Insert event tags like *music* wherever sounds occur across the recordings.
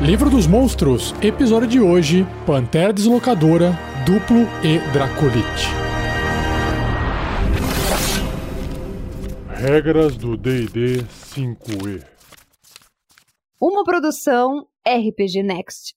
Livro dos Monstros, episódio de hoje: Pantera Deslocadora, Duplo e Dracolite. Regras do DD 5E. Uma produção RPG Next.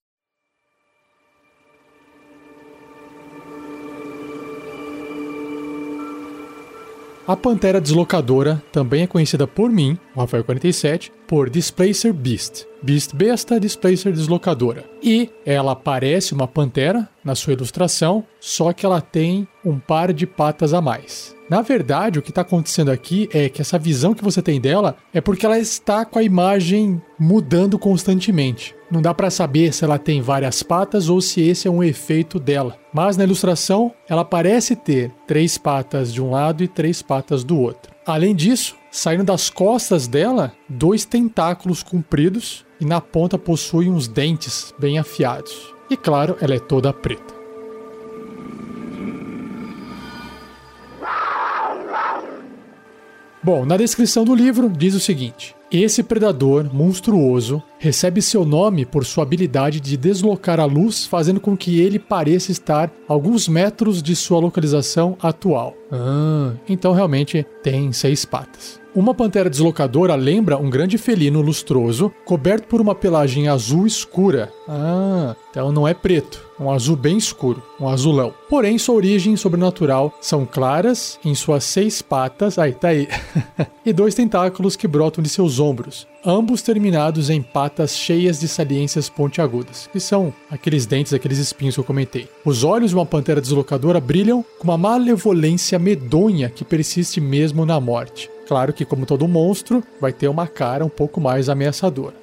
A Pantera Deslocadora também é conhecida por mim, o Rafael47, por Displacer Beast. Beast besta, Displacer Deslocadora. E ela parece uma pantera na sua ilustração, só que ela tem um par de patas a mais. Na verdade, o que está acontecendo aqui é que essa visão que você tem dela é porque ela está com a imagem mudando constantemente. Não dá para saber se ela tem várias patas ou se esse é um efeito dela. Mas na ilustração, ela parece ter três patas de um lado e três patas do outro. Além disso, saindo das costas dela, dois tentáculos compridos e na ponta possui uns dentes bem afiados. E claro, ela é toda preta. Bom, na descrição do livro diz o seguinte: esse predador monstruoso recebe seu nome por sua habilidade de deslocar a luz, fazendo com que ele pareça estar alguns metros de sua localização atual. Ah, então realmente tem seis patas. Uma pantera deslocadora lembra um grande felino lustroso, coberto por uma pelagem azul escura. Ah, então não é preto, um azul bem escuro, um azulão. Porém, sua origem sobrenatural são claras em suas seis patas, aí tá aí, *laughs* e dois tentáculos que brotam de seus ombros, ambos terminados em patas cheias de saliências pontiagudas, que são aqueles dentes, aqueles espinhos que eu comentei. Os olhos de uma pantera deslocadora brilham com uma malevolência medonha que persiste mesmo na morte. Claro que, como todo monstro, vai ter uma cara um pouco mais ameaçadora.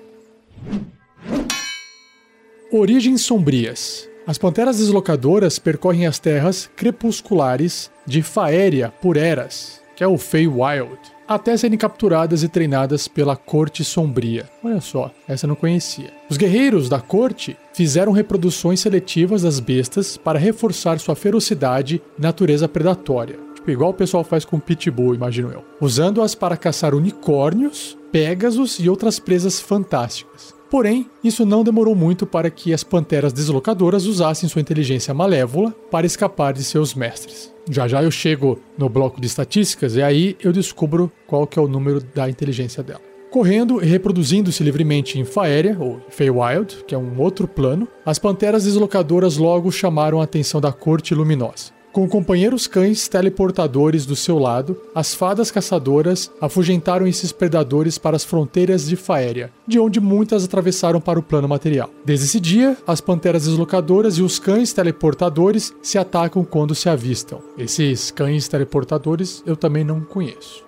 Origens sombrias. As panteras deslocadoras percorrem as terras crepusculares de Faéria por Eras, que é o Feywild, até serem capturadas e treinadas pela Corte Sombria. Olha só, essa eu não conhecia. Os guerreiros da corte fizeram reproduções seletivas das bestas para reforçar sua ferocidade e natureza predatória tipo, igual o pessoal faz com pitbull, imagino eu. Usando-as para caçar unicórnios, pégasos e outras presas fantásticas. Porém, isso não demorou muito para que as panteras deslocadoras usassem sua inteligência malévola para escapar de seus mestres. Já já eu chego no bloco de estatísticas e aí eu descubro qual que é o número da inteligência dela. Correndo e reproduzindo-se livremente em Faéria, ou Feywild, que é um outro plano, as panteras deslocadoras logo chamaram a atenção da corte luminosa. Com companheiros cães teleportadores do seu lado, as fadas caçadoras afugentaram esses predadores para as fronteiras de Faéria, de onde muitas atravessaram para o plano material. Desde esse dia, as panteras deslocadoras e os cães teleportadores se atacam quando se avistam. Esses cães teleportadores eu também não conheço.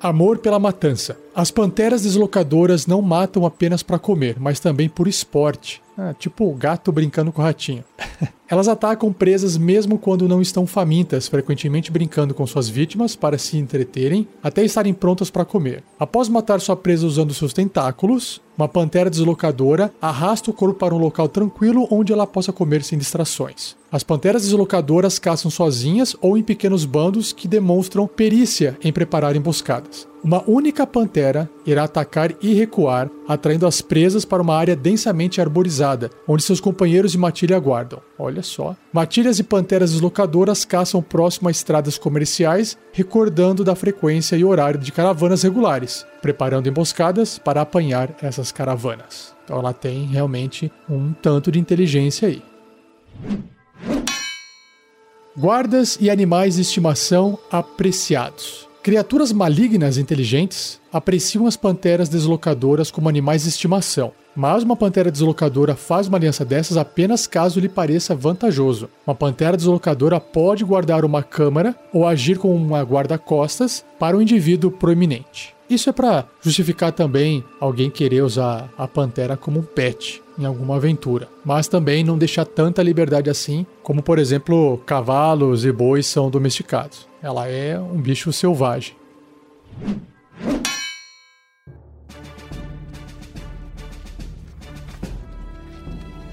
Amor pela matança. As panteras deslocadoras não matam apenas para comer, mas também por esporte. Ah, tipo o gato brincando com o ratinho. *laughs* Elas atacam presas mesmo quando não estão famintas, frequentemente brincando com suas vítimas para se entreterem até estarem prontas para comer. Após matar sua presa usando seus tentáculos, uma pantera deslocadora arrasta o corpo para um local tranquilo onde ela possa comer sem distrações. As panteras deslocadoras caçam sozinhas ou em pequenos bandos que demonstram perícia em preparar emboscadas. Uma única pantera irá atacar e recuar, atraindo as presas para uma área densamente arborizada, onde seus companheiros de matilha aguardam. Olha só. Matilhas e panteras deslocadoras caçam próximo a estradas comerciais, recordando da frequência e horário de caravanas regulares, preparando emboscadas para apanhar essas caravanas. Então ela tem realmente um tanto de inteligência aí. Guardas e animais de estimação apreciados. Criaturas malignas inteligentes apreciam as panteras deslocadoras como animais de estimação, mas uma pantera deslocadora faz uma aliança dessas apenas caso lhe pareça vantajoso. Uma pantera deslocadora pode guardar uma câmara ou agir como uma guarda-costas para um indivíduo proeminente. Isso é para justificar também alguém querer usar a pantera como um pet em alguma aventura, mas também não deixar tanta liberdade assim, como por exemplo, cavalos e bois são domesticados. Ela é um bicho selvagem.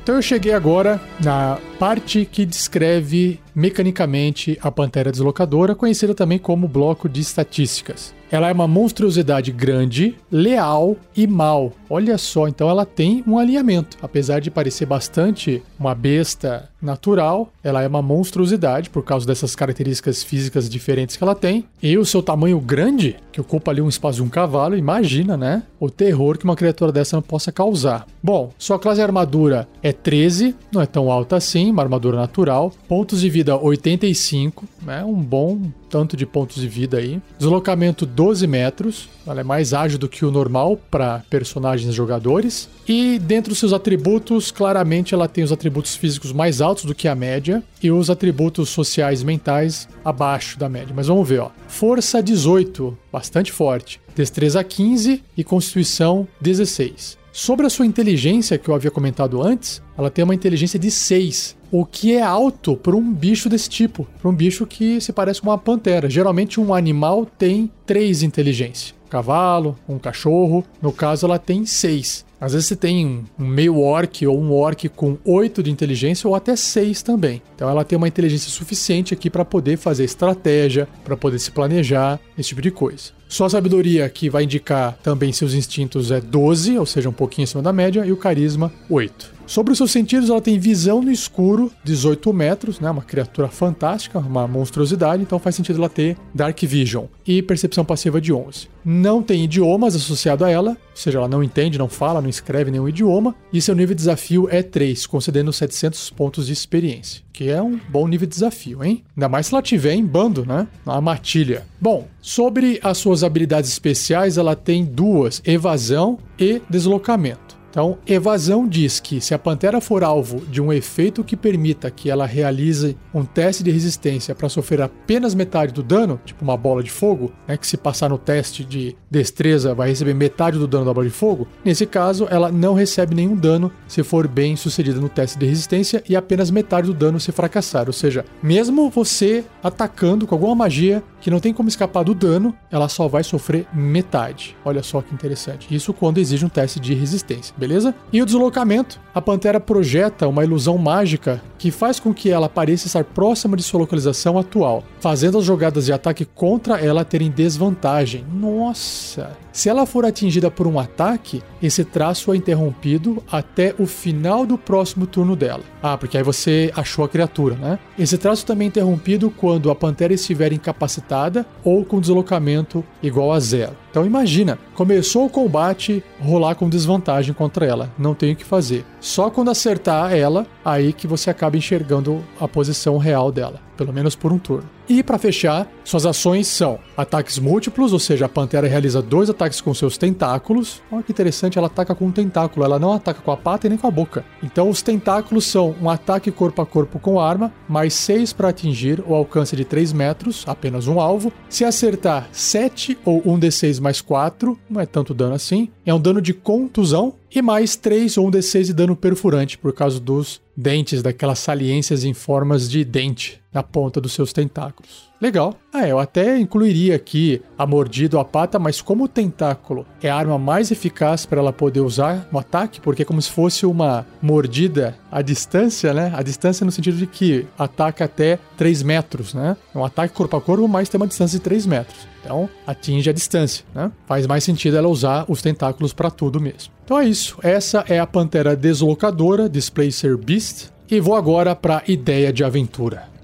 Então eu cheguei agora na parte que descreve mecanicamente a pantera deslocadora, conhecida também como bloco de estatísticas. Ela é uma monstruosidade grande, leal e mal. Olha só, então ela tem um alinhamento. Apesar de parecer bastante uma besta natural, ela é uma monstruosidade por causa dessas características físicas diferentes que ela tem. E o seu tamanho grande, que ocupa ali um espaço de um cavalo, imagina, né? O terror que uma criatura dessa possa causar. Bom, sua classe de armadura é 13, não é tão alta assim, uma armadura natural. Pontos de vida 85, né? Um bom tanto de pontos de vida aí. Deslocamento 12 metros, ela é mais ágil do que o normal para personagens jogadores. E dentro dos seus atributos, claramente ela tem os atributos físicos mais altos do que a média e os atributos sociais mentais abaixo da média. Mas vamos ver, ó. Força 18, bastante forte. Destreza 15 e Constituição 16. Sobre a sua inteligência, que eu havia comentado antes, ela tem uma inteligência de 6 o que é alto para um bicho desse tipo, para um bicho que se parece com uma pantera. Geralmente um animal tem três inteligência. Um cavalo, um cachorro, no caso ela tem seis. Às vezes você tem um meio orc ou um orc com 8 de inteligência ou até 6 também. Então ela tem uma inteligência suficiente aqui para poder fazer estratégia, para poder se planejar, esse tipo de coisa. Sua sabedoria, que vai indicar também seus instintos, é 12, ou seja, um pouquinho acima da média, e o carisma, 8. Sobre os seus sentidos, ela tem visão no escuro, 18 metros, né? Uma criatura fantástica, uma monstruosidade, então faz sentido ela ter Dark Vision. E percepção passiva de 11. Não tem idiomas associado a ela, ou seja, ela não entende, não fala, não escreve nenhum idioma. E seu nível de desafio é 3, concedendo 700 pontos de experiência. Que é um bom nível de desafio, hein? Ainda mais se ela tiver em bando, né? Na matilha. Bom, sobre as suas habilidades especiais, ela tem duas: evasão e deslocamento. Então, evasão diz que se a pantera for alvo de um efeito que permita que ela realize um teste de resistência para sofrer apenas metade do dano, tipo uma bola de fogo, né, que se passar no teste de destreza vai receber metade do dano da bola de fogo, nesse caso ela não recebe nenhum dano se for bem sucedida no teste de resistência e apenas metade do dano se fracassar. Ou seja, mesmo você atacando com alguma magia que não tem como escapar do dano, ela só vai sofrer metade. Olha só que interessante. Isso quando exige um teste de resistência beleza? E o deslocamento, a Pantera projeta uma ilusão mágica que faz com que ela pareça estar próxima de sua localização atual, fazendo as jogadas de ataque contra ela terem desvantagem. Nossa! Se ela for atingida por um ataque, esse traço é interrompido até o final do próximo turno dela. Ah, porque aí você achou a criatura, né? Esse traço também é interrompido quando a pantera estiver incapacitada ou com deslocamento igual a zero. Então imagina, começou o combate, rolar com desvantagem contra ela. Não tem o que fazer. Só quando acertar ela, aí que você acaba enxergando a posição real dela, pelo menos por um turno. E para fechar, suas ações são ataques múltiplos, ou seja, a pantera realiza dois ataques com seus tentáculos. Olha que interessante, ela ataca com um tentáculo, ela não ataca com a pata e nem com a boca. Então os tentáculos são um ataque corpo a corpo com arma, mais 6 para atingir o alcance de 3 metros, apenas um alvo. Se acertar 7 ou 1 d6 mais 4, não é tanto dano assim, é um dano de contusão e mais 3 ou 1 d6 de dano perfurante por causa dos dentes, daquelas saliências em formas de dente na ponta dos seus tentáculos. Legal. Ah, eu até incluiria aqui a mordida ou a pata, mas como o tentáculo é a arma mais eficaz para ela poder usar no ataque, porque é como se fosse uma mordida à distância, né? A distância no sentido de que ataca até 3 metros, né? É um ataque corpo a corpo, mas tem uma distância de 3 metros. Então, atinge a distância, né? Faz mais sentido ela usar os tentáculos para tudo mesmo. Então é isso. Essa é a Pantera Deslocadora, Displacer Beast. E vou agora para ideia de aventura.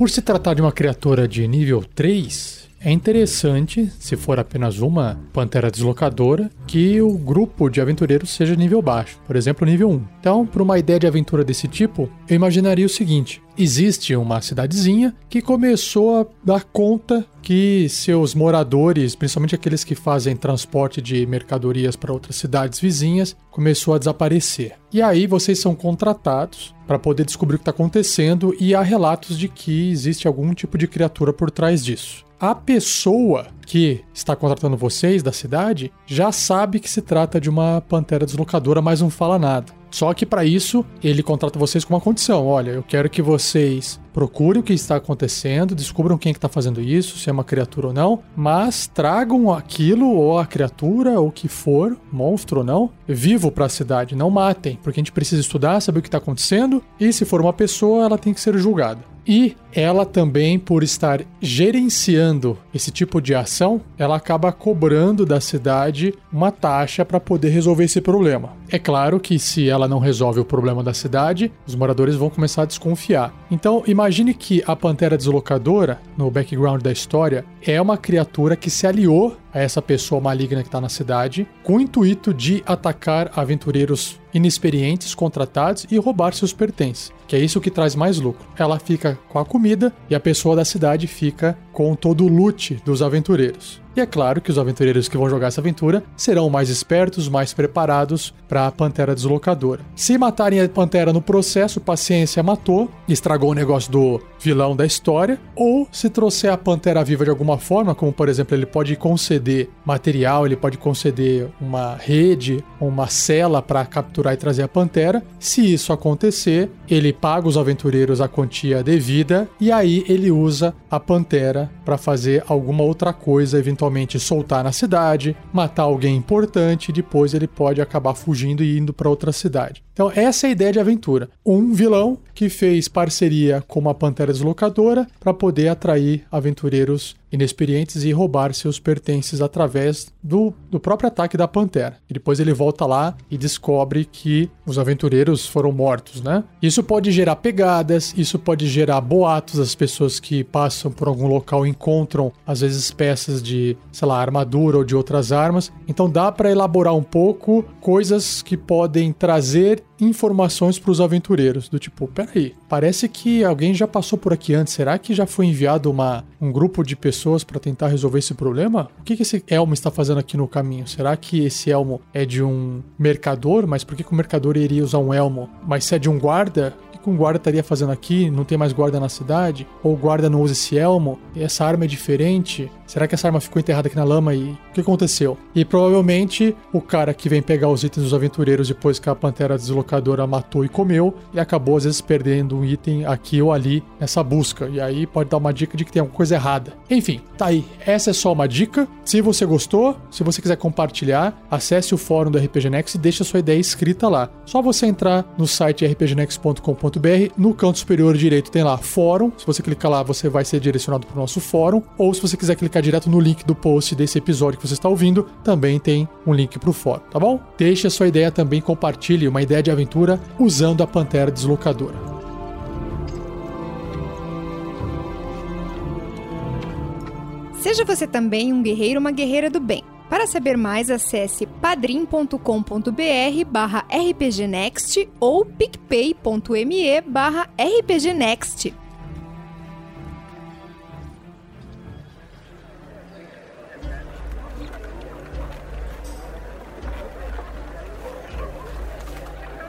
Por se tratar de uma criatura de nível 3, é interessante, se for apenas uma pantera deslocadora, que o grupo de aventureiros seja nível baixo, por exemplo, nível 1. Então, para uma ideia de aventura desse tipo, eu imaginaria o seguinte: existe uma cidadezinha que começou a dar conta que seus moradores, principalmente aqueles que fazem transporte de mercadorias para outras cidades vizinhas, começou a desaparecer. E aí vocês são contratados para poder descobrir o que está acontecendo e há relatos de que existe algum tipo de criatura por trás disso. A pessoa que está contratando vocês da cidade já sabe que se trata de uma pantera deslocadora, mas não fala nada. Só que para isso ele contrata vocês com uma condição: olha, eu quero que vocês procurem o que está acontecendo, descubram quem é está fazendo isso, se é uma criatura ou não, mas tragam aquilo ou a criatura ou o que for, monstro ou não, vivo para a cidade, não matem, porque a gente precisa estudar, saber o que está acontecendo e se for uma pessoa, ela tem que ser julgada. E ela também, por estar gerenciando esse tipo de ação, ela acaba cobrando da cidade uma taxa para poder resolver esse problema. É claro que se ela não resolve o problema da cidade, os moradores vão começar a desconfiar. Então, imagine que a pantera deslocadora, no background da história, é uma criatura que se aliou a essa pessoa maligna que está na cidade, com o intuito de atacar aventureiros inexperientes contratados e roubar seus pertences, que é isso que traz mais lucro. Ela fica com a comida e a pessoa da cidade fica com todo o loot dos aventureiros. E é claro que os aventureiros que vão jogar essa aventura serão mais espertos, mais preparados para a Pantera Deslocadora. Se matarem a Pantera no processo, paciência matou, estragou o negócio do vilão da história, ou se trouxer a Pantera viva de alguma forma, como por exemplo, ele pode conceder material, ele pode conceder uma rede, uma cela para capturar e trazer a Pantera. Se isso acontecer, ele paga os aventureiros a quantia devida e aí ele usa a Pantera para fazer alguma outra coisa, eventualmente soltar na cidade, matar alguém importante, depois ele pode acabar fugindo e indo para outra cidade. Então, essa é a ideia de aventura. Um vilão que fez parceria com uma pantera deslocadora para poder atrair aventureiros inexperientes e roubar seus pertences através do, do próprio ataque da pantera. E depois ele volta lá e descobre que os aventureiros foram mortos, né? Isso pode gerar pegadas, isso pode gerar boatos. As pessoas que passam por algum local encontram, às vezes, peças de, sei lá, armadura ou de outras armas. Então dá para elaborar um pouco coisas que podem trazer informações para os aventureiros, do tipo, peraí, parece que alguém já passou por aqui antes, será que já foi enviado uma, um grupo de pessoas para tentar resolver esse problema? O que, que esse elmo está fazendo aqui no caminho? Será que esse elmo é de um mercador? Mas por que, que o mercador iria usar um elmo? Mas se é de um guarda, que um guarda estaria fazendo aqui? Não tem mais guarda na cidade? Ou o guarda não usa esse elmo? Essa arma é diferente? Será que essa arma ficou enterrada aqui na lama e o que aconteceu? E provavelmente o cara que vem pegar os itens dos aventureiros depois que a pantera deslocadora matou e comeu e acabou às vezes perdendo um item aqui ou ali nessa busca. E aí pode dar uma dica de que tem alguma coisa errada. Enfim, tá aí. Essa é só uma dica. Se você gostou, se você quiser compartilhar, acesse o fórum do RPG Next e deixe a sua ideia escrita lá. Só você entrar no site rpgnext.com.br, no canto superior direito tem lá fórum. Se você clicar lá, você vai ser direcionado para o nosso fórum. Ou se você quiser clicar direto no link do post desse episódio que você está ouvindo, também tem um link para o fórum, tá bom? Deixe a sua ideia também, compartilhe uma ideia de aventura usando a Pantera Deslocadora. Seja você também um guerreiro ou uma guerreira do bem. Para saber mais, acesse padrim.com.br barra rpgnext ou picpay.me barra rpgnext.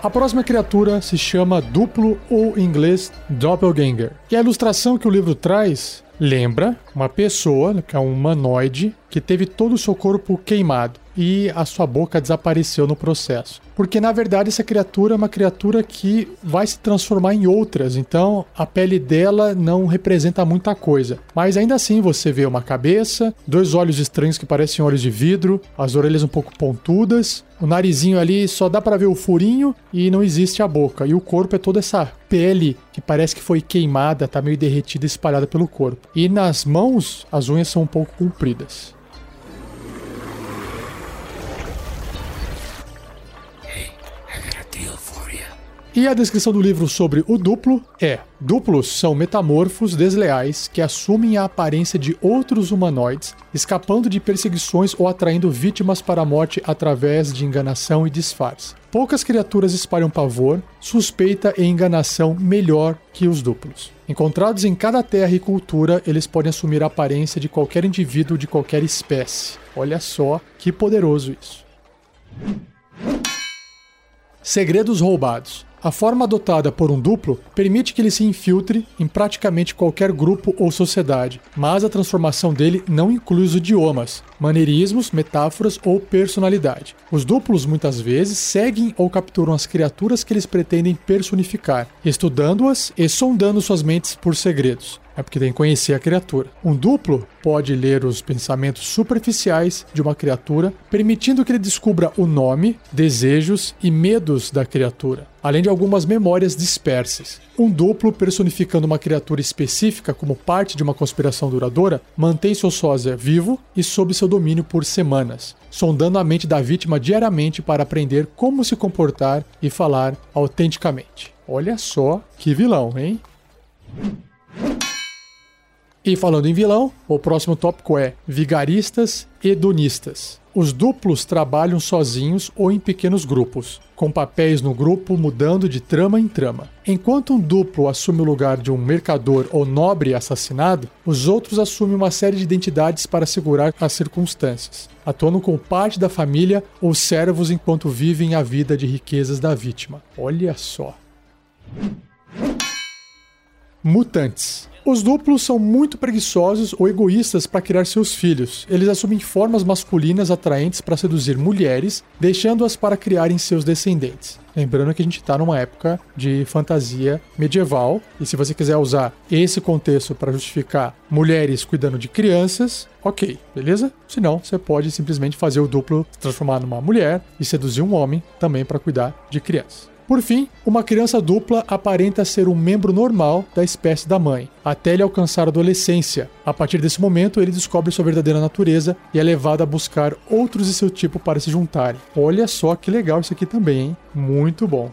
A próxima criatura se chama Duplo ou em inglês Doppelganger. E a ilustração que o livro traz lembra uma pessoa, que é um humanoide, que teve todo o seu corpo queimado e a sua boca desapareceu no processo. Porque na verdade essa criatura é uma criatura que vai se transformar em outras, então a pele dela não representa muita coisa. Mas ainda assim você vê uma cabeça, dois olhos estranhos que parecem olhos de vidro, as orelhas um pouco pontudas, o narizinho ali só dá para ver o furinho e não existe a boca. E o corpo é toda essa pele que parece que foi queimada, tá meio derretida espalhada pelo corpo. E nas mãos as unhas são um pouco compridas. E a descrição do livro sobre o duplo é: duplos são metamorfos desleais que assumem a aparência de outros humanoides, escapando de perseguições ou atraindo vítimas para a morte através de enganação e disfarce. Poucas criaturas espalham pavor, suspeita e enganação melhor que os duplos. Encontrados em cada terra e cultura, eles podem assumir a aparência de qualquer indivíduo de qualquer espécie. Olha só que poderoso isso. Segredos roubados. A forma adotada por um duplo permite que ele se infiltre em praticamente qualquer grupo ou sociedade, mas a transformação dele não inclui os idiomas, maneirismos, metáforas ou personalidade. Os duplos muitas vezes seguem ou capturam as criaturas que eles pretendem personificar, estudando-as e sondando suas mentes por segredos. É porque tem que conhecer a criatura. Um duplo pode ler os pensamentos superficiais de uma criatura, permitindo que ele descubra o nome, desejos e medos da criatura, além de algumas memórias dispersas. Um duplo personificando uma criatura específica como parte de uma conspiração duradoura mantém seu sósia vivo e sob seu domínio por semanas, sondando a mente da vítima diariamente para aprender como se comportar e falar autenticamente. Olha só que vilão, hein? E falando em vilão, o próximo tópico é vigaristas hedonistas. Os duplos trabalham sozinhos ou em pequenos grupos, com papéis no grupo mudando de trama em trama. Enquanto um duplo assume o lugar de um mercador ou nobre assassinado, os outros assumem uma série de identidades para segurar as circunstâncias, atuando como parte da família ou servos enquanto vivem a vida de riquezas da vítima. Olha só. Mutantes. Os duplos são muito preguiçosos ou egoístas para criar seus filhos. Eles assumem formas masculinas atraentes para seduzir mulheres, deixando-as para criarem seus descendentes. Lembrando que a gente está numa época de fantasia medieval, e se você quiser usar esse contexto para justificar mulheres cuidando de crianças, ok, beleza? Se não, você pode simplesmente fazer o duplo se transformar numa mulher e seduzir um homem também para cuidar de crianças. Por fim, uma criança dupla aparenta ser um membro normal da espécie da mãe, até ele alcançar a adolescência. A partir desse momento, ele descobre sua verdadeira natureza e é levado a buscar outros de seu tipo para se juntarem. Olha só que legal isso aqui também, hein? Muito bom.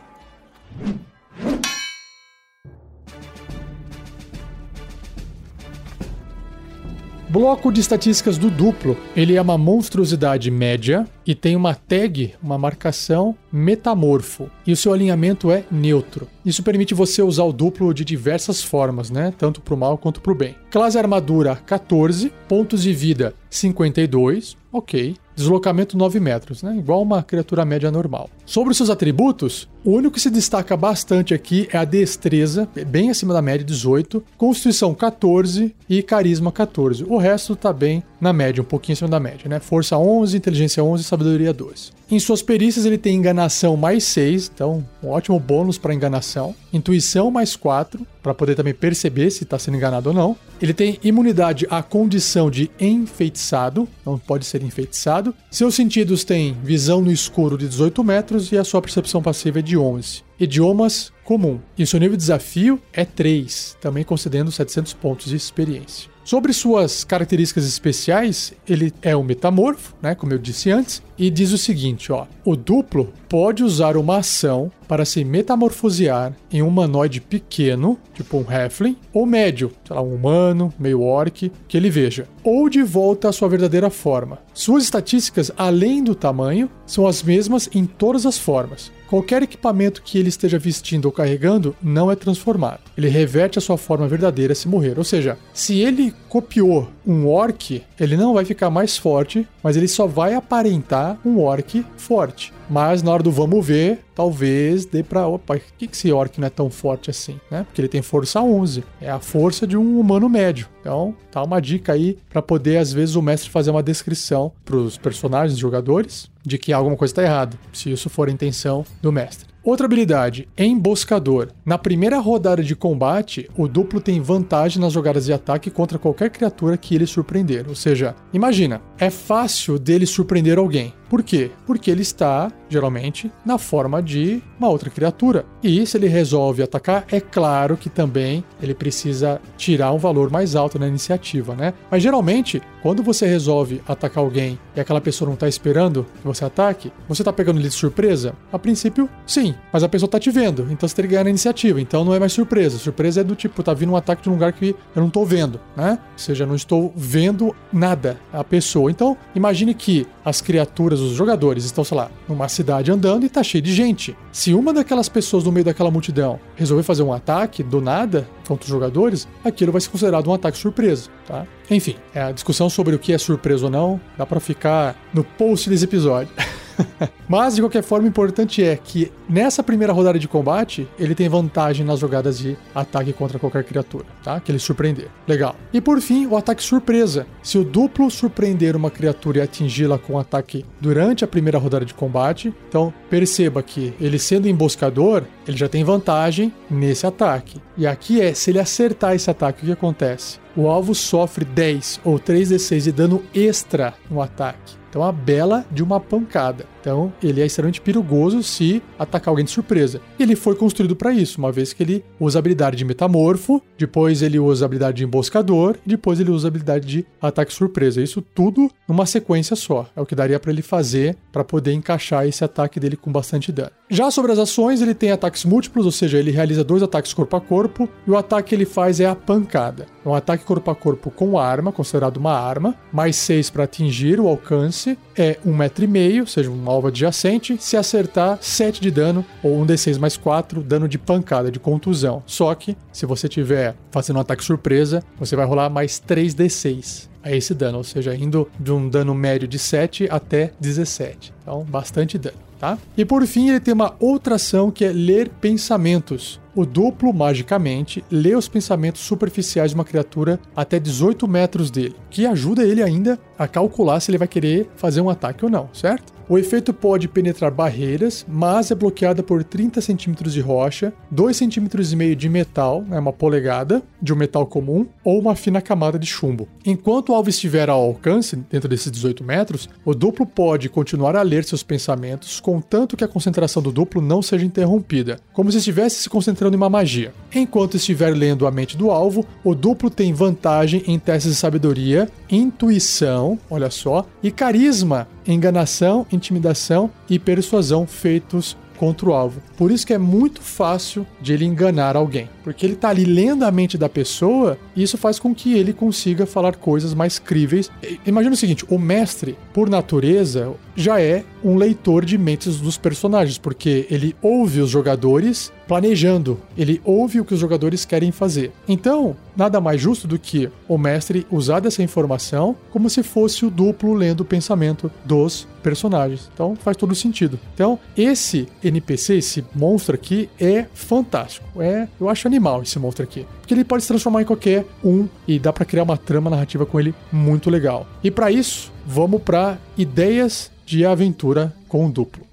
Bloco de estatísticas do duplo. Ele é uma monstruosidade média e tem uma tag, uma marcação metamorfo. E o seu alinhamento é neutro. Isso permite você usar o duplo de diversas formas, né? Tanto para o mal quanto para o bem. Classe armadura 14, pontos de vida 52, ok. Deslocamento 9 metros, né? Igual uma criatura média normal. Sobre os seus atributos, o único que se destaca bastante aqui é a destreza, bem acima da média, 18, constituição 14 e carisma 14. O resto tá bem na média, um pouquinho acima da média, né? Força 11, inteligência 11 e sabedoria 12. Em suas perícias ele tem enganação mais 6, então um ótimo bônus para enganação. Intuição mais 4, para poder também perceber se está sendo enganado ou não. Ele tem imunidade à condição de enfeitiçado, não pode ser enfeitiçado. Seus sentidos têm visão no escuro de 18 metros e a sua percepção passiva é de 11. Idiomas comum. E seu nível de desafio é 3, também concedendo 700 pontos de experiência. Sobre suas características especiais, ele é um metamorfo, né, como eu disse antes, e diz o seguinte, ó: o duplo pode usar uma ação para se metamorfosear em um humanoide pequeno, tipo um halfling, ou médio, sei lá, um humano, meio orc, que ele veja, ou de volta à sua verdadeira forma. Suas estatísticas, além do tamanho, são as mesmas em todas as formas. Qualquer equipamento que ele esteja vestindo ou carregando não é transformado. Ele reverte a sua forma verdadeira se morrer. Ou seja, se ele copiou um orc, ele não vai ficar mais forte, mas ele só vai aparentar um orc forte. Mas na hora do vamos ver, talvez dê pra. Opa, por que esse orc não é tão forte assim? Né? Porque ele tem força 11. É a força de um humano médio. Então, tá uma dica aí para poder, às vezes, o mestre fazer uma descrição pros personagens, jogadores, de que alguma coisa está errada, se isso for a intenção do mestre. Outra habilidade, emboscador. Na primeira rodada de combate, o duplo tem vantagem nas jogadas de ataque contra qualquer criatura que ele surpreender. Ou seja, imagina, é fácil dele surpreender alguém. Por quê? Porque ele está, geralmente, na forma de uma outra criatura. E se ele resolve atacar, é claro que também ele precisa tirar um valor mais alto na iniciativa, né? Mas geralmente, quando você resolve atacar alguém e aquela pessoa não está esperando que você ataque, você está pegando ele de surpresa? A princípio, sim, mas a pessoa está te vendo, então você tem que ganhar na iniciativa, então não é mais surpresa. Surpresa é do tipo, tá vindo um ataque de um lugar que eu não estou vendo, né? Ou seja, não estou vendo nada a pessoa. Então, imagine que as criaturas, os jogadores, estão, sei lá, numa cidade andando e tá cheio de gente. Se uma daquelas pessoas no meio daquela multidão resolver fazer um ataque do nada contra os jogadores, aquilo vai ser considerado um ataque surpresa, tá? Enfim, é a discussão sobre o que é surpresa ou não, dá para ficar no post desse episódio. *laughs* *laughs* Mas, de qualquer forma, o importante é que nessa primeira rodada de combate, ele tem vantagem nas jogadas de ataque contra qualquer criatura, tá? Que ele surpreender. Legal. E por fim, o ataque surpresa. Se o duplo surpreender uma criatura e atingi-la com um ataque durante a primeira rodada de combate, então perceba que ele sendo emboscador, ele já tem vantagem nesse ataque. E aqui é, se ele acertar esse ataque, o que acontece? O alvo sofre 10 ou 3d6 de dano extra no ataque. Então, a bela de uma pancada. Então, ele é extremamente perigoso se atacar alguém de surpresa. E ele foi construído para isso, uma vez que ele usa a habilidade de metamorfo, depois ele usa a habilidade de emboscador, depois ele usa a habilidade de ataque surpresa. Isso tudo numa sequência só. É o que daria para ele fazer para poder encaixar esse ataque dele com bastante dano. Já sobre as ações, ele tem ataques múltiplos, ou seja, ele realiza dois ataques corpo a corpo, e o ataque que ele faz é a pancada. É um ataque corpo a corpo com arma, considerado uma arma, mais 6 para atingir o alcance, é um metro e meio, ou seja, um alvo adjacente. Se acertar, 7 de dano, ou um D6 mais 4, dano de pancada, de contusão. Só que, se você tiver fazendo um ataque surpresa, você vai rolar mais 3 D6 a esse dano, ou seja, indo de um dano médio de 7 até 17. Então, bastante dano tá? E por fim, ele tem uma outra ação que é ler pensamentos. O duplo, magicamente, lê os pensamentos superficiais de uma criatura até 18 metros dele, que ajuda ele ainda a calcular se ele vai querer fazer um ataque ou não, certo? O efeito pode penetrar barreiras, mas é bloqueada por 30 centímetros de rocha, 2 centímetros e meio de metal, né, uma polegada de um metal comum, ou uma fina camada de chumbo. Enquanto o alvo estiver ao alcance, dentro desses 18 metros, o duplo pode continuar a ler seus pensamentos, contanto que a concentração do duplo não seja interrompida, como se estivesse se concentrando em uma magia. Enquanto estiver lendo a mente do alvo, o duplo tem vantagem em testes de sabedoria, intuição, olha só, e carisma enganação, intimidação e persuasão feitos contra o alvo. Por isso que é muito fácil de ele enganar alguém, porque ele está ali lendo a mente da pessoa e isso faz com que ele consiga falar coisas mais críveis. Imagina o seguinte, o mestre, por natureza, já é um leitor de mentes dos personagens, porque ele ouve os jogadores planejando, ele ouve o que os jogadores querem fazer. Então, nada mais justo do que o mestre usar dessa informação como se fosse o duplo lendo o pensamento dos personagens. Então, faz todo sentido. Então, esse NPC, esse monstro aqui, é fantástico. É, eu acho animal esse monstro aqui. Porque ele pode se transformar em qualquer um e dá para criar uma trama narrativa com ele muito legal. E para isso, vamos para ideias de aventura com o duplo.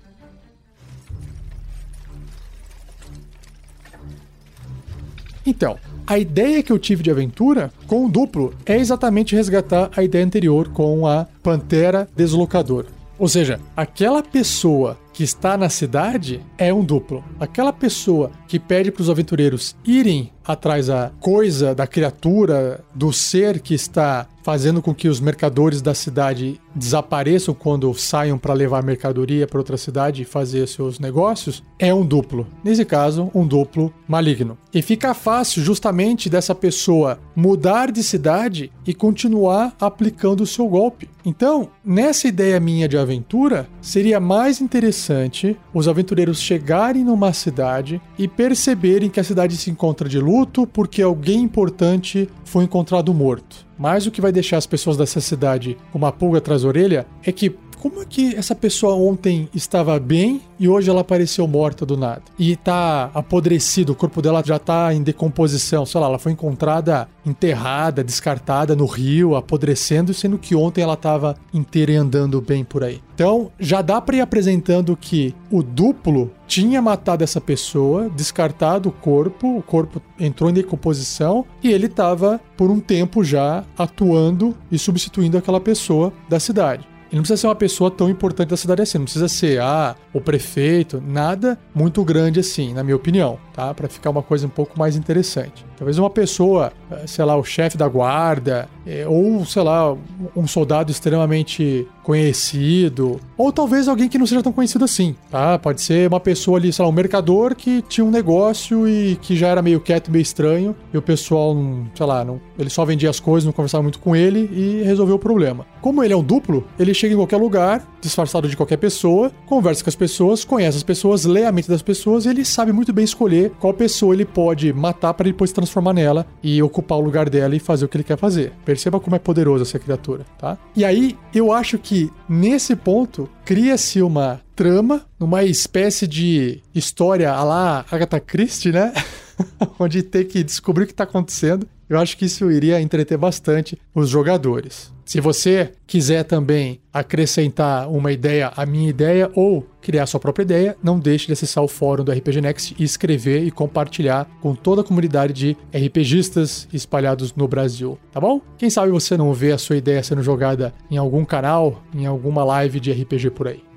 Então, a ideia que eu tive de aventura com o duplo é exatamente resgatar a ideia anterior com a Pantera Deslocadora. Ou seja, aquela pessoa que está na cidade é um duplo. Aquela pessoa que pede para os aventureiros irem atrás da coisa, da criatura, do ser que está fazendo com que os mercadores da cidade desapareçam quando saiam para levar mercadoria para outra cidade e fazer seus negócios, é um duplo. Nesse caso, um duplo maligno. E fica fácil justamente dessa pessoa mudar de cidade e continuar aplicando o seu golpe. Então, nessa ideia minha de aventura, seria mais interessante os aventureiros chegarem numa cidade e perceberem que a cidade se encontra de luto porque alguém importante foi encontrado morto. Mas o que vai deixar as pessoas dessa cidade com uma pulga atrás da orelha é que como é que essa pessoa ontem estava bem e hoje ela apareceu morta do nada? E tá apodrecido, o corpo dela já tá em decomposição, sei lá, ela foi encontrada enterrada, descartada no rio, apodrecendo, sendo que ontem ela estava inteira e andando bem por aí. Então, já dá para ir apresentando que o duplo tinha matado essa pessoa, descartado o corpo, o corpo entrou em decomposição e ele estava por um tempo já atuando e substituindo aquela pessoa da cidade. Ele não precisa ser uma pessoa tão importante da cidade assim, não precisa ser ah, o prefeito, nada muito grande assim, na minha opinião, tá? Para ficar uma coisa um pouco mais interessante. Talvez uma pessoa, eh, sei lá, o chefe da guarda, eh, ou sei lá, um soldado extremamente conhecido, ou talvez alguém que não seja tão conhecido assim, tá? Pode ser uma pessoa ali, sei lá, um mercador que tinha um negócio e que já era meio quieto, meio estranho, e o pessoal, sei lá, não, ele só vendia as coisas, não conversava muito com ele e resolveu o problema. Como ele é um duplo, ele chega em qualquer lugar, disfarçado de qualquer pessoa, conversa com as pessoas, conhece as pessoas, lê a mente das pessoas e ele sabe muito bem escolher escolher qual pessoa ele pode matar para depois se transformar nela e ocupar o lugar dela e fazer o que ele quer fazer. Perceba como é poderosa essa criatura, tá? E aí, eu acho que nesse ponto cria-se uma trama, uma espécie de história a lá Agatha Christie, né? *laughs* Onde tem que descobrir o que está acontecendo. Eu acho que isso iria entreter bastante os jogadores. Se você quiser também acrescentar uma ideia à minha ideia ou criar sua própria ideia, não deixe de acessar o fórum do RPG Next e escrever e compartilhar com toda a comunidade de RPGistas espalhados no Brasil, tá bom? Quem sabe você não vê a sua ideia sendo jogada em algum canal, em alguma live de RPG por aí.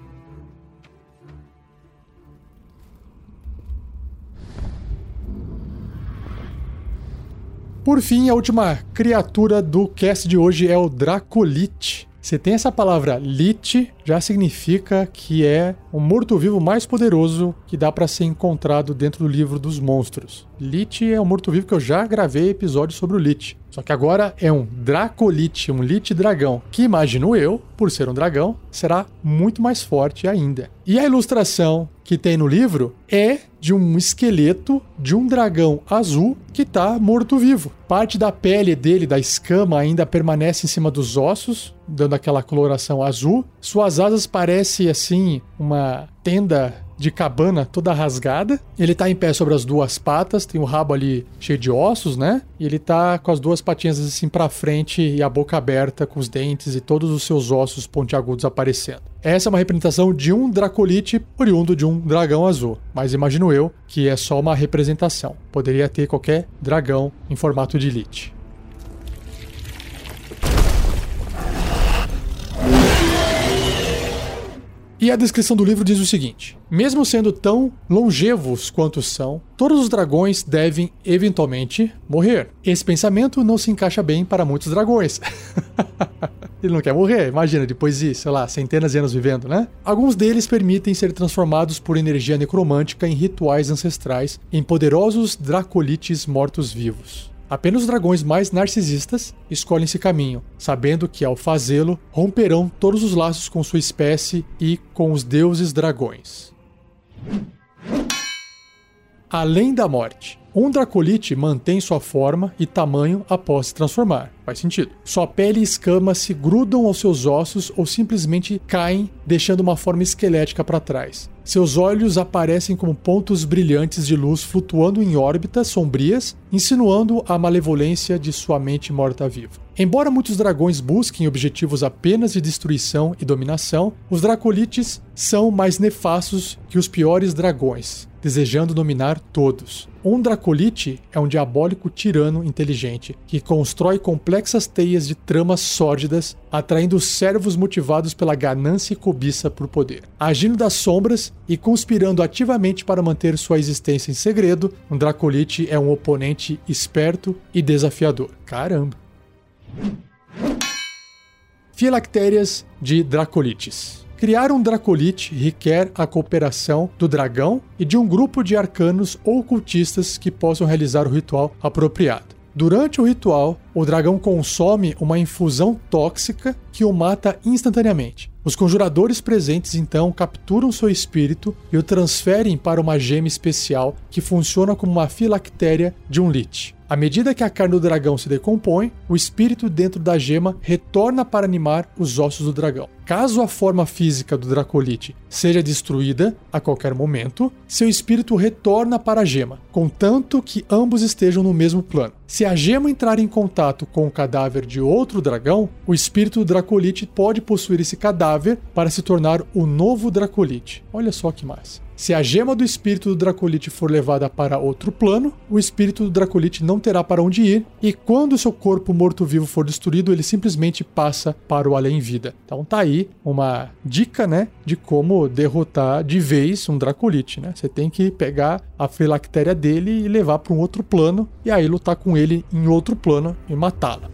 Por fim, a última criatura do cast de hoje é o Dracolite. Você tem essa palavra lit, já significa que é o morto-vivo mais poderoso que dá para ser encontrado dentro do livro dos monstros. Lich é um morto-vivo que eu já gravei episódio sobre o Lich. Só que agora é um Dracolite, um Lich dragão, que imagino eu, por ser um dragão, será muito mais forte ainda. E a ilustração que tem no livro é de um esqueleto de um dragão azul que está morto-vivo. Parte da pele dele, da escama, ainda permanece em cima dos ossos, dando aquela coloração azul. Suas asas parecem assim uma tenda de cabana toda rasgada. Ele tá em pé sobre as duas patas, tem o rabo ali cheio de ossos, né? E ele tá com as duas patinhas assim para frente e a boca aberta com os dentes e todos os seus ossos pontiagudos aparecendo. Essa é uma representação de um Dracolite oriundo de um dragão azul, mas imagino eu que é só uma representação. Poderia ter qualquer dragão em formato de Lich. E a descrição do livro diz o seguinte: Mesmo sendo tão longevos quanto são, todos os dragões devem eventualmente morrer. Esse pensamento não se encaixa bem para muitos dragões. *laughs* Ele não quer morrer, imagina, depois de, sei lá, centenas de anos vivendo, né? Alguns deles permitem ser transformados por energia necromântica em rituais ancestrais em poderosos dracolites mortos-vivos. Apenas os dragões mais narcisistas escolhem esse caminho, sabendo que ao fazê-lo romperão todos os laços com sua espécie e com os deuses dragões. Além da morte, um Dracolite mantém sua forma e tamanho após se transformar. Faz sentido. Sua pele e escamas se grudam aos seus ossos ou simplesmente caem, deixando uma forma esquelética para trás. Seus olhos aparecem como pontos brilhantes de luz flutuando em órbitas sombrias, insinuando a malevolência de sua mente morta-viva. Embora muitos dragões busquem objetivos apenas de destruição e dominação, os Dracolites são mais nefastos que os piores dragões, desejando dominar todos. Um Dracolite é um diabólico tirano inteligente que constrói complexas teias de tramas sórdidas, atraindo servos motivados pela ganância e cobiça por poder. Agindo das sombras e conspirando ativamente para manter sua existência em segredo, um Dracolite é um oponente esperto e desafiador. Caramba! Filactérias de Dracolites. Criar um Dracolite requer a cooperação do dragão e de um grupo de arcanos ou cultistas que possam realizar o ritual apropriado. Durante o ritual, o dragão consome uma infusão tóxica que o mata instantaneamente. Os conjuradores presentes então capturam seu espírito e o transferem para uma gema especial que funciona como uma filactéria de um lich. À medida que a carne do dragão se decompõe, o espírito dentro da gema retorna para animar os ossos do dragão. Caso a forma física do Dracolite seja destruída a qualquer momento, seu espírito retorna para a gema, contanto que ambos estejam no mesmo plano. Se a gema entrar em contato com o cadáver de outro dragão, o espírito do Dracolite pode possuir esse cadáver para se tornar o novo Dracolite. Olha só que massa. Se a gema do espírito do Dracolite for levada para outro plano, o espírito do Dracolite não terá para onde ir, e quando seu corpo morto-vivo for destruído, ele simplesmente passa para o além-vida. Então tá aí uma dica, né, de como derrotar de vez um Dracolite, né? Você tem que pegar a filactéria dele e levar para um outro plano, e aí lutar com ele em outro plano e matá-lo.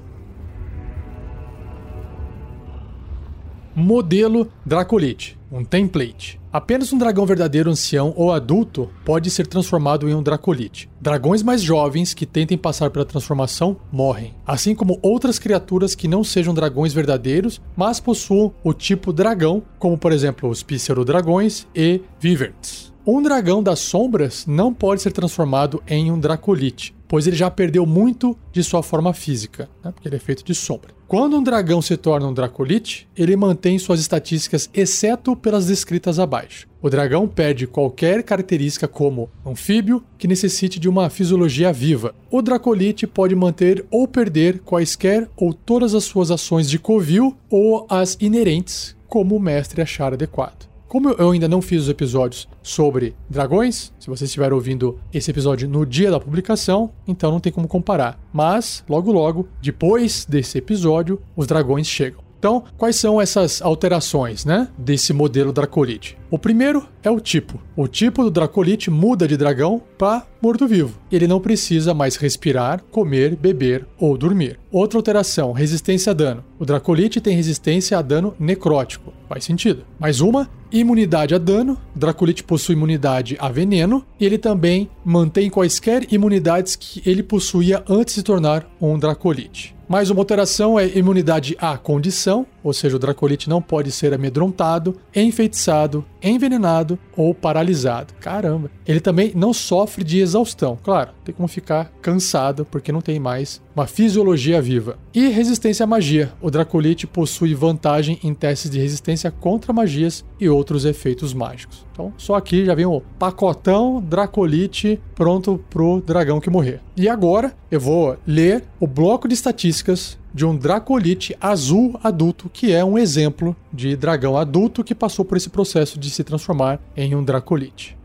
Modelo Dracolite, um template. Apenas um dragão verdadeiro ancião ou adulto pode ser transformado em um Dracolite. Dragões mais jovens que tentem passar pela transformação morrem, assim como outras criaturas que não sejam dragões verdadeiros, mas possuam o tipo dragão, como por exemplo os Pícero-dragões e Viverts. Um dragão das sombras não pode ser transformado em um Dracolite, pois ele já perdeu muito de sua forma física, né? porque ele é feito de sombra. Quando um dragão se torna um Dracolite, ele mantém suas estatísticas, exceto pelas descritas abaixo. O dragão perde qualquer característica como anfíbio que necessite de uma fisiologia viva. O Dracolite pode manter ou perder quaisquer ou todas as suas ações de covil ou as inerentes, como o mestre achar adequado. Como eu ainda não fiz os episódios sobre dragões, se você estiver ouvindo esse episódio no dia da publicação, então não tem como comparar. Mas, logo logo, depois desse episódio, os dragões chegam. Então, quais são essas alterações, né, desse modelo Dracolite? O primeiro é o tipo. O tipo do Dracolite muda de dragão para morto-vivo. Ele não precisa mais respirar, comer, beber ou dormir. Outra alteração, resistência a dano. O Dracolite tem resistência a dano necrótico. Faz sentido. Mais uma, imunidade a dano. O Dracolite possui imunidade a veneno. E ele também mantém quaisquer imunidades que ele possuía antes de se tornar um Dracolite. Mais uma alteração é imunidade à condição, ou seja, o Dracolite não pode ser amedrontado, enfeitiçado, envenenado ou paralisado. Caramba! Ele também não sofre de exaustão. Claro, tem como ficar cansado porque não tem mais uma fisiologia viva. E resistência à magia. O Dracolite possui vantagem em testes de resistência contra magias e outros efeitos mágicos. Então, só aqui já vem o pacotão Dracolite pronto pro dragão que morrer. E agora eu vou ler o bloco de estatísticas de um Dracolite azul adulto, que é um exemplo de dragão adulto que passou por esse processo de se transformar em um Dracolite.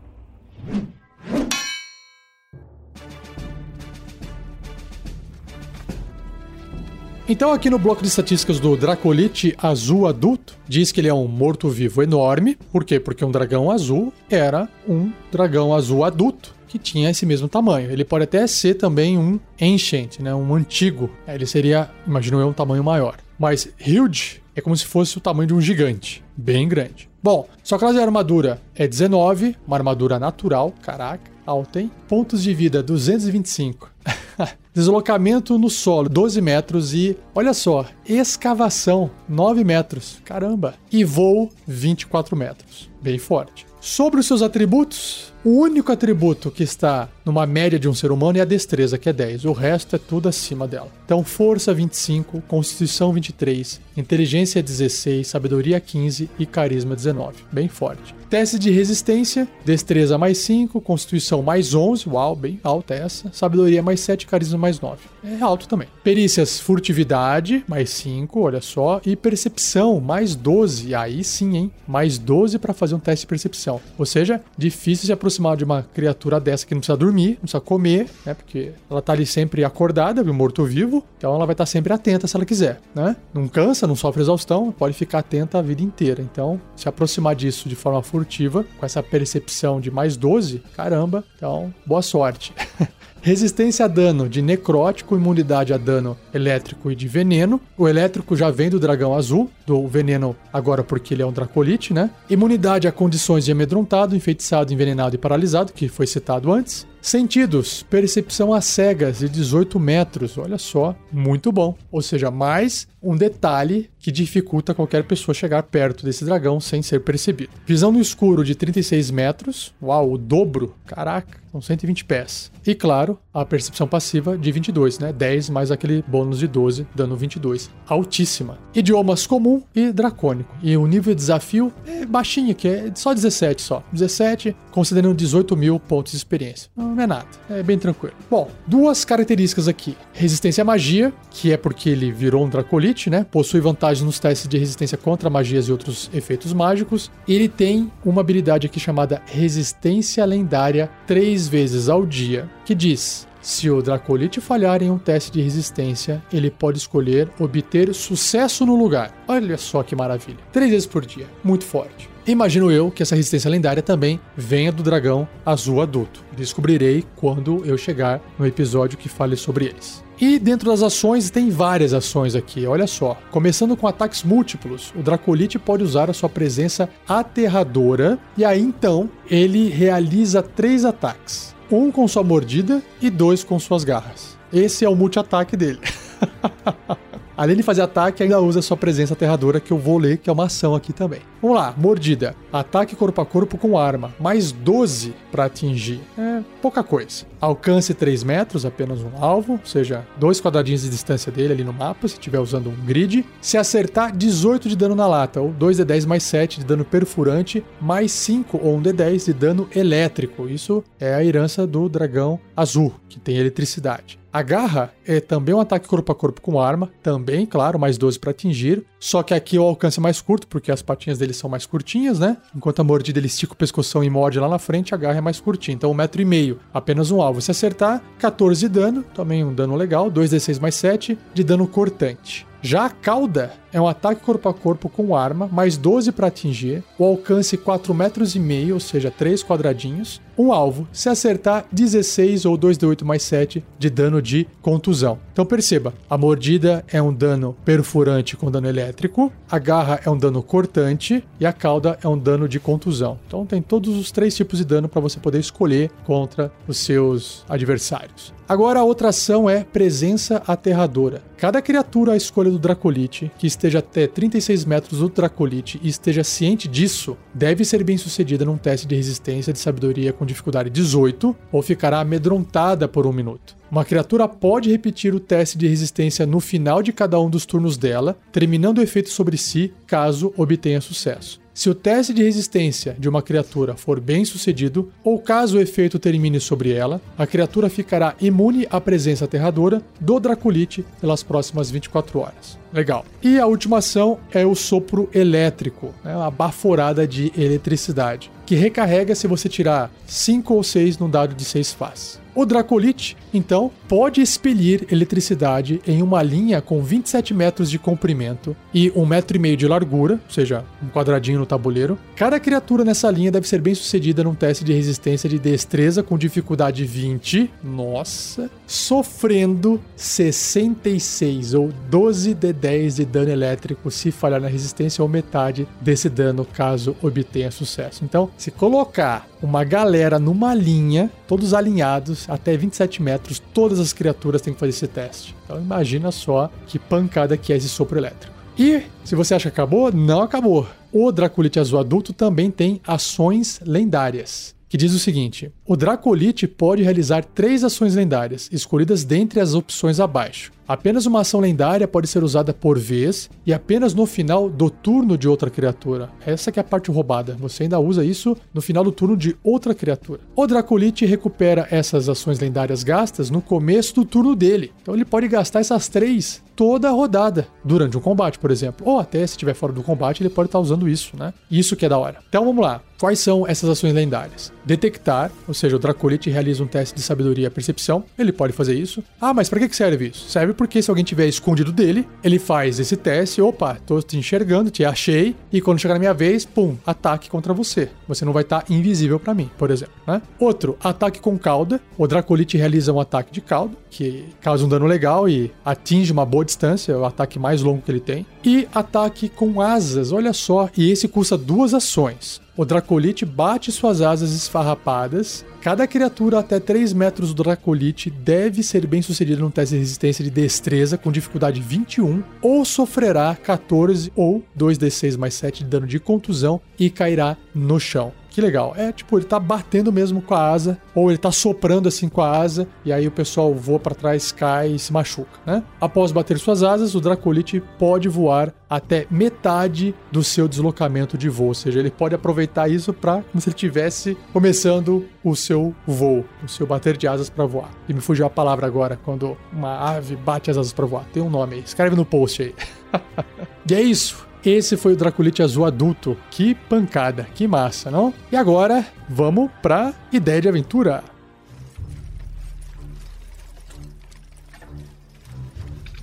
Então, aqui no bloco de estatísticas do Dracolite azul adulto, diz que ele é um morto-vivo enorme. Por quê? Porque um dragão azul era um dragão azul adulto que tinha esse mesmo tamanho. Ele pode até ser também um ancient, né? um antigo. Ele seria, imagino eu, um tamanho maior. Mas huge é como se fosse o tamanho de um gigante, bem grande. Bom, sua classe de armadura é 19, uma armadura natural, caraca, alta, hein? Pontos de vida 225. *laughs* Deslocamento no solo, 12 metros e, olha só, escavação, 9 metros. Caramba! E voo, 24 metros. Bem forte. Sobre os seus atributos, o único atributo que está numa média de um ser humano é a destreza, que é 10. O resto é tudo acima dela. Então, força 25, constituição 23, inteligência 16, sabedoria 15 e carisma 19. Bem forte. Teste de resistência, destreza mais 5, constituição mais 11, uau, bem alta essa. Sabedoria mais 7, carisma mais 9. É alto também. Perícias, furtividade, mais 5, olha só. E percepção, mais 12. Aí sim, hein? Mais 12 para fazer um teste de percepção. Ou seja, difícil se aproximar de uma criatura dessa que não precisa dormir, não precisa comer, né? Porque ela tá ali sempre acordada, morto-vivo. Então ela vai estar tá sempre atenta se ela quiser, né? Não cansa, não sofre exaustão, pode ficar atenta a vida inteira. Então, se aproximar disso de forma furtiva, com essa percepção de mais 12, caramba, então boa sorte. *laughs* Resistência a dano de necrótico, imunidade a dano elétrico e de veneno. O elétrico já vem do dragão azul, do veneno agora porque ele é um dracolite, né? Imunidade a condições de amedrontado, enfeitiçado, envenenado e paralisado, que foi citado antes. Sentidos, percepção a cegas de 18 metros, olha só, muito bom. Ou seja, mais um detalhe que dificulta qualquer pessoa chegar perto desse dragão sem ser percebido. Visão no escuro de 36 metros, uau, o dobro, caraca, são 120 pés. E claro, a percepção passiva de 22, né? 10 mais aquele bônus de 12, dando 22. Altíssima. Idiomas comum e dracônico. E o nível de desafio é baixinho, que é só 17 só. 17, considerando 18 mil pontos de experiência não é nada. É bem tranquilo. Bom, duas características aqui. Resistência à magia, que é porque ele virou um Dracolite, né? Possui vantagem nos testes de resistência contra magias e outros efeitos mágicos. E ele tem uma habilidade aqui chamada Resistência Lendária três vezes ao dia, que diz se o Dracolite falhar em um teste de resistência, ele pode escolher obter sucesso no lugar. Olha só que maravilha. Três vezes por dia. Muito forte. Imagino eu que essa resistência lendária também venha do dragão azul adulto. Descobrirei quando eu chegar no episódio que fale sobre eles. E dentro das ações tem várias ações aqui, olha só. Começando com ataques múltiplos, o Dracolite pode usar a sua presença aterradora e aí então ele realiza três ataques: um com sua mordida e dois com suas garras. Esse é o multi-ataque dele. *laughs* além de fazer ataque, ainda usa sua presença aterradora, que eu vou ler, que é uma ação aqui também. Vamos lá, mordida. Ataque corpo a corpo com arma, mais 12 para atingir. É pouca coisa. Alcance 3 metros, apenas um alvo, ou seja, dois quadradinhos de distância dele ali no mapa, se estiver usando um grid. Se acertar, 18 de dano na lata, ou 2d10 mais 7 de dano perfurante, mais 5 ou 1d10 de dano elétrico. Isso é a herança do dragão azul, que tem eletricidade. A garra é também um ataque corpo a corpo com arma, também, claro, mais 12 para atingir. Só que aqui o alcance é mais curto, porque as patinhas dele são mais curtinhas, né? Enquanto a mordida ele estica o pescoção e morde lá na frente, a garra é mais curtinha. Então, um metro e meio, apenas um alvo. Se acertar, 14 de dano, também um dano legal, 2d6 mais 7 de dano cortante. Já a cauda é um ataque corpo a corpo com arma, mais 12 para atingir, o alcance 4 metros e meio, ou seja, 3 quadradinhos, um alvo, se acertar 16 ou 2d8 mais 7 de dano de contusão. Então perceba, a mordida é um dano perfurante com dano elétrico, a garra é um dano cortante e a cauda é um dano de contusão. Então tem todos os três tipos de dano para você poder escolher contra os seus adversários. Agora a outra ação é presença aterradora. Cada criatura à escolha do Dracolite que esteja até 36 metros do Dracolite e esteja ciente disso, deve ser bem sucedida num teste de resistência de sabedoria com dificuldade 18 ou ficará amedrontada por um minuto. Uma criatura pode repetir o teste de resistência no final de cada um dos turnos dela, terminando o efeito sobre si caso obtenha sucesso. Se o teste de resistência de uma criatura for bem sucedido, ou caso o efeito termine sobre ela, a criatura ficará imune à presença aterradora do Draculite pelas próximas 24 horas. Legal. E a última ação é o sopro elétrico, né, uma baforada de eletricidade, que recarrega se você tirar 5 ou 6 no dado de 6 faces. O Dracolite, então, pode expelir eletricidade em uma linha com 27 metros de comprimento e 1,5 metro de largura, ou seja, um quadradinho no tabuleiro. Cada criatura nessa linha deve ser bem sucedida num teste de resistência de destreza com dificuldade 20, nossa, sofrendo 66 ou 12 de 10 de dano elétrico se falhar na resistência ou metade desse dano caso obtenha sucesso. Então, se colocar uma galera numa linha, todos alinhados, até 27 metros, todas as criaturas têm que fazer esse teste. Então imagina só que pancada que é esse sopro elétrico. E se você acha que acabou, não acabou. O Draculite Azul adulto também tem ações lendárias que diz o seguinte: o Dracolite pode realizar três ações lendárias, escolhidas dentre as opções abaixo. Apenas uma ação lendária pode ser usada por vez e apenas no final do turno de outra criatura. Essa é a parte roubada. Você ainda usa isso no final do turno de outra criatura. O Dracolite recupera essas ações lendárias gastas no começo do turno dele. Então ele pode gastar essas três toda a rodada durante um combate, por exemplo. Ou até se estiver fora do combate, ele pode estar usando isso, né? Isso que é da hora. Então vamos lá. Quais são essas ações lendárias? Detectar, ou seja, o Dracolite realiza um teste de sabedoria e percepção. Ele pode fazer isso. Ah, mas para que serve isso? Serve porque se alguém tiver escondido dele, ele faz esse teste, opa, tô te enxergando, te achei, e quando chegar na minha vez, pum, ataque contra você. Você não vai estar tá invisível para mim, por exemplo. Né? Outro, ataque com cauda. O Dracolite realiza um ataque de cauda, que causa um dano legal e atinge uma boa distância, é o ataque mais longo que ele tem. E ataque com asas, olha só, e esse custa duas ações. O Dracolite bate suas asas esfarrapadas. Cada criatura até 3 metros do Dracolite deve ser bem sucedida no teste de resistência de destreza com dificuldade 21 ou sofrerá 14 ou 2d6 mais 7 de dano de contusão e cairá no chão. Que legal. É tipo, ele tá batendo mesmo com a asa, ou ele tá soprando assim com a asa, e aí o pessoal voa para trás, cai e se machuca, né? Após bater suas asas, o Dracolite pode voar até metade do seu deslocamento de voo, ou seja, ele pode aproveitar isso para como se ele estivesse começando o seu voo, o seu bater de asas para voar. E me fugiu a palavra agora quando uma ave bate as asas para voar. Tem um nome aí. Escreve no post aí. *laughs* e é isso. Esse foi o Draculite Azul adulto. Que pancada, que massa, não? E agora, vamos pra ideia de aventura.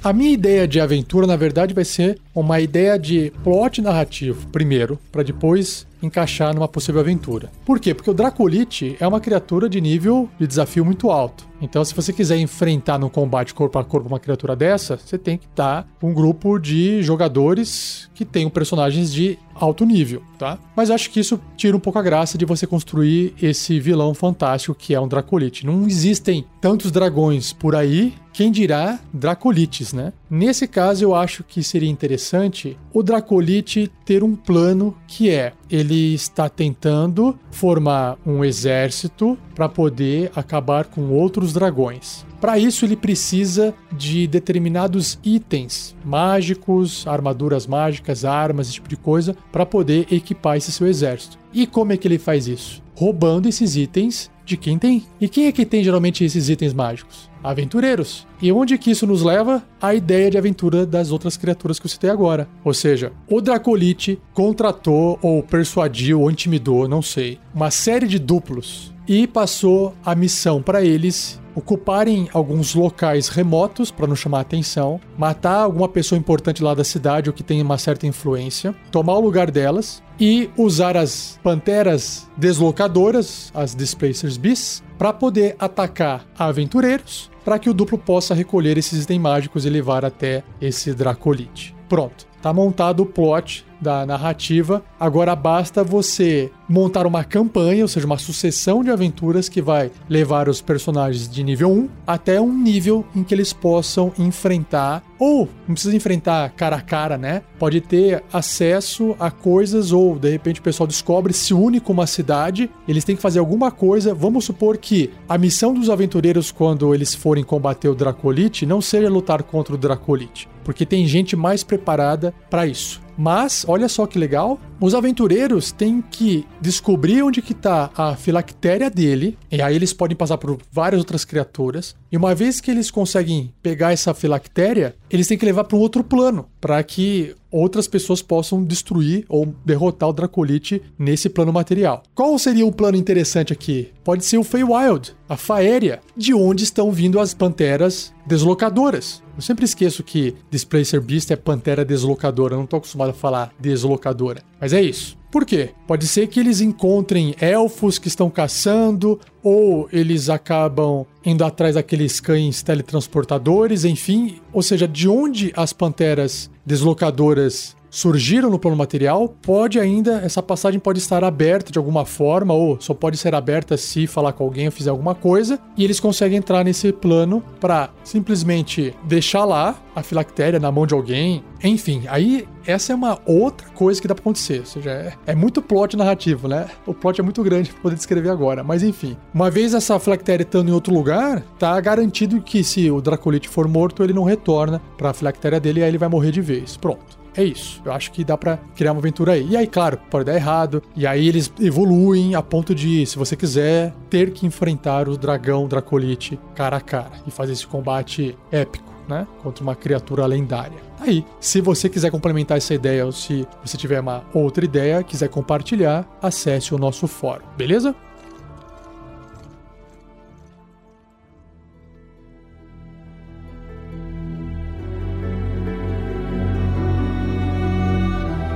A minha ideia de aventura, na verdade, vai ser uma ideia de plot narrativo, primeiro, para depois encaixar numa possível aventura. Por quê? Porque o Dracolite é uma criatura de nível de desafio muito alto. Então, se você quiser enfrentar no combate corpo a corpo uma criatura dessa, você tem que estar com um grupo de jogadores que tenham personagens de alto nível, tá? Mas acho que isso tira um pouco a graça de você construir esse vilão fantástico que é um Dracolite. Não existem tantos dragões por aí quem dirá Dracolites, né? Nesse caso, eu acho que seria interessante o Dracolite ter um plano que é ele está tentando formar um exército para poder acabar com outros dragões. Para isso, ele precisa de determinados itens mágicos, armaduras mágicas, armas, esse tipo de coisa, para poder equipar esse seu exército. E como é que ele faz isso? Roubando esses itens de quem tem. E quem é que tem geralmente esses itens mágicos? Aventureiros. E onde que isso nos leva? A ideia de aventura das outras criaturas que eu citei agora. Ou seja, o Dracolite contratou ou persuadiu ou intimidou, não sei, uma série de duplos e passou a missão para eles ocuparem alguns locais remotos para não chamar atenção, matar alguma pessoa importante lá da cidade ou que tem uma certa influência, tomar o lugar delas e usar as panteras deslocadoras, as Displacers Beasts, para poder atacar aventureiros, para que o duplo possa recolher esses itens mágicos e levar até esse Dracolite. Pronto, tá montado o plot da narrativa. Agora basta você montar uma campanha, ou seja, uma sucessão de aventuras que vai levar os personagens de nível 1 até um nível em que eles possam enfrentar ou não precisa enfrentar cara a cara, né? Pode ter acesso a coisas ou de repente o pessoal descobre, se une com uma cidade, eles têm que fazer alguma coisa. Vamos supor que a missão dos aventureiros quando eles forem combater o Dracolite não seja lutar contra o Dracolite, porque tem gente mais preparada para isso. Mas, olha só que legal, os aventureiros têm que descobrir onde que tá a filactéria dele, e aí eles podem passar por várias outras criaturas. E uma vez que eles conseguem pegar essa filactéria, eles têm que levar para um outro plano, para que outras pessoas possam destruir ou derrotar o Dracolite nesse plano material. Qual seria um plano interessante aqui? Pode ser o Feywild, a Faéria, de onde estão vindo as panteras deslocadoras. Eu sempre esqueço que Displacer Beast é pantera deslocadora, eu não tô acostumado a falar deslocadora. Mas é isso. Por quê? Pode ser que eles encontrem elfos que estão caçando, ou eles acabam indo atrás daqueles cães teletransportadores, enfim. Ou seja, de onde as panteras deslocadoras surgiram no plano material, pode ainda, essa passagem pode estar aberta de alguma forma, ou só pode ser aberta se falar com alguém ou fizer alguma coisa, e eles conseguem entrar nesse plano para simplesmente deixar lá a filactéria na mão de alguém. Enfim, aí essa é uma outra coisa que dá pra acontecer. Ou seja, é, é muito plot narrativo, né? O plot é muito grande pra poder descrever agora. Mas enfim, uma vez essa filactéria estando em outro lugar, tá garantido que se o Dracolite for morto, ele não retorna pra filactéria dele e aí ele vai morrer de vez. Pronto. É isso. Eu acho que dá para criar uma aventura aí. E aí, claro, pode dar errado. E aí eles evoluem a ponto de, se você quiser, ter que enfrentar o dragão Dracolite cara a cara e fazer esse combate épico. Né? Contra uma criatura lendária. Aí, se você quiser complementar essa ideia ou se você tiver uma outra ideia, quiser compartilhar, acesse o nosso fórum, beleza?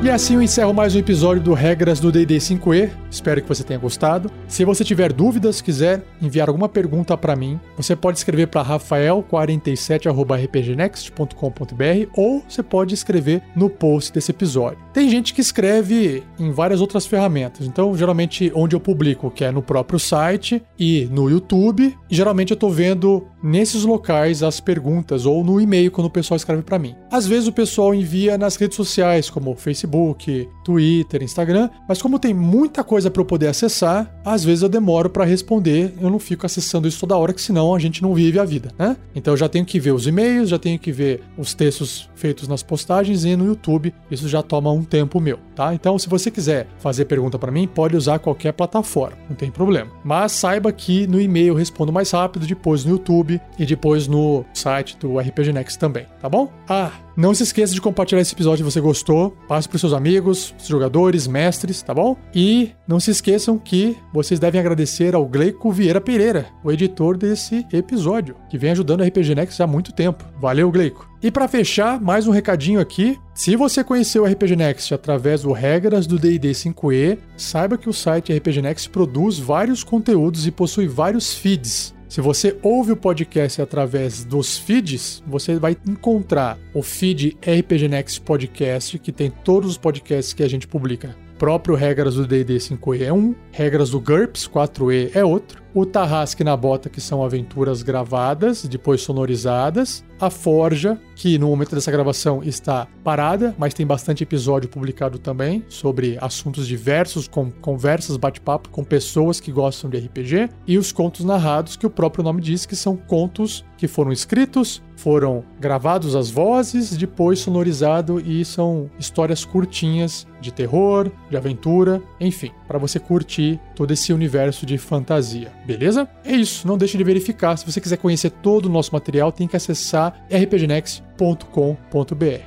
E assim eu encerro mais um episódio do Regras do D&D 5e. Espero que você tenha gostado. Se você tiver dúvidas, quiser enviar alguma pergunta para mim, você pode escrever para rafael47@rpgnext.com.br ou você pode escrever no post desse episódio. Tem gente que escreve em várias outras ferramentas. Então, geralmente onde eu publico, que é no próprio site e no YouTube, geralmente eu tô vendo nesses locais as perguntas ou no e-mail quando o pessoal escreve para mim. Às vezes o pessoal envia nas redes sociais, como Facebook Twitter, Instagram, mas como tem muita coisa para eu poder acessar, às vezes eu demoro para responder, eu não fico acessando isso toda hora, que senão a gente não vive a vida, né? Então eu já tenho que ver os e-mails, já tenho que ver os textos feitos nas postagens e no YouTube, isso já toma um tempo meu, tá? Então se você quiser fazer pergunta para mim, pode usar qualquer plataforma, não tem problema. Mas saiba que no e-mail eu respondo mais rápido, depois no YouTube e depois no site do RPG Next também, tá bom? Ah, não se esqueça de compartilhar esse episódio se você gostou. Passe para seus amigos, jogadores, mestres, tá bom? E não se esqueçam que vocês devem agradecer ao Gleico Vieira Pereira, o editor desse episódio, que vem ajudando a RPG Next há muito tempo. Valeu, Gleico! E para fechar, mais um recadinho aqui. Se você conheceu o RPG Next através do Regras do D&D 5e, saiba que o site RPG Next produz vários conteúdos e possui vários feeds se você ouve o podcast através dos feeds, você vai encontrar o feed RPG Next Podcast, que tem todos os podcasts que a gente publica. Próprio Regras do D&D 5e é um, Regras do GURPS 4e é outro, o Tarrasque na Bota, que são aventuras gravadas, depois sonorizadas, a Forja, que no momento dessa gravação está parada, mas tem bastante episódio publicado também sobre assuntos diversos, com conversas, bate-papo com pessoas que gostam de RPG, e os contos narrados, que o próprio nome diz que são contos que foram escritos, foram gravados as vozes, depois sonorizado e são histórias curtinhas de terror, de aventura, enfim, para você curtir todo esse universo de fantasia, beleza? É isso, não deixe de verificar. Se você quiser conhecer todo o nosso material, tem que acessar rpgnext.com.br,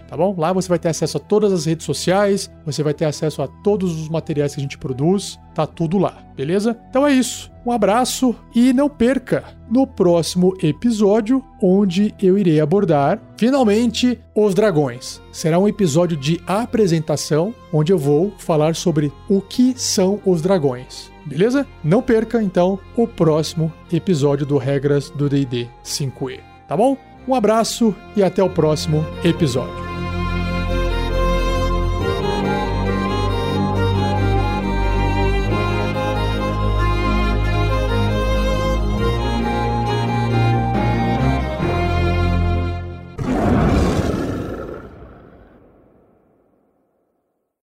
tá bom? Lá você vai ter acesso a todas as redes sociais, você vai ter acesso a todos os materiais que a gente produz, tá tudo lá, beleza? Então é isso. Um abraço e não perca no próximo episódio, onde eu irei abordar finalmente os dragões. Será um episódio de apresentação, onde eu vou falar sobre o que são os dragões. Beleza? Não perca então o próximo episódio do Regras do DD 5E, tá bom? Um abraço e até o próximo episódio.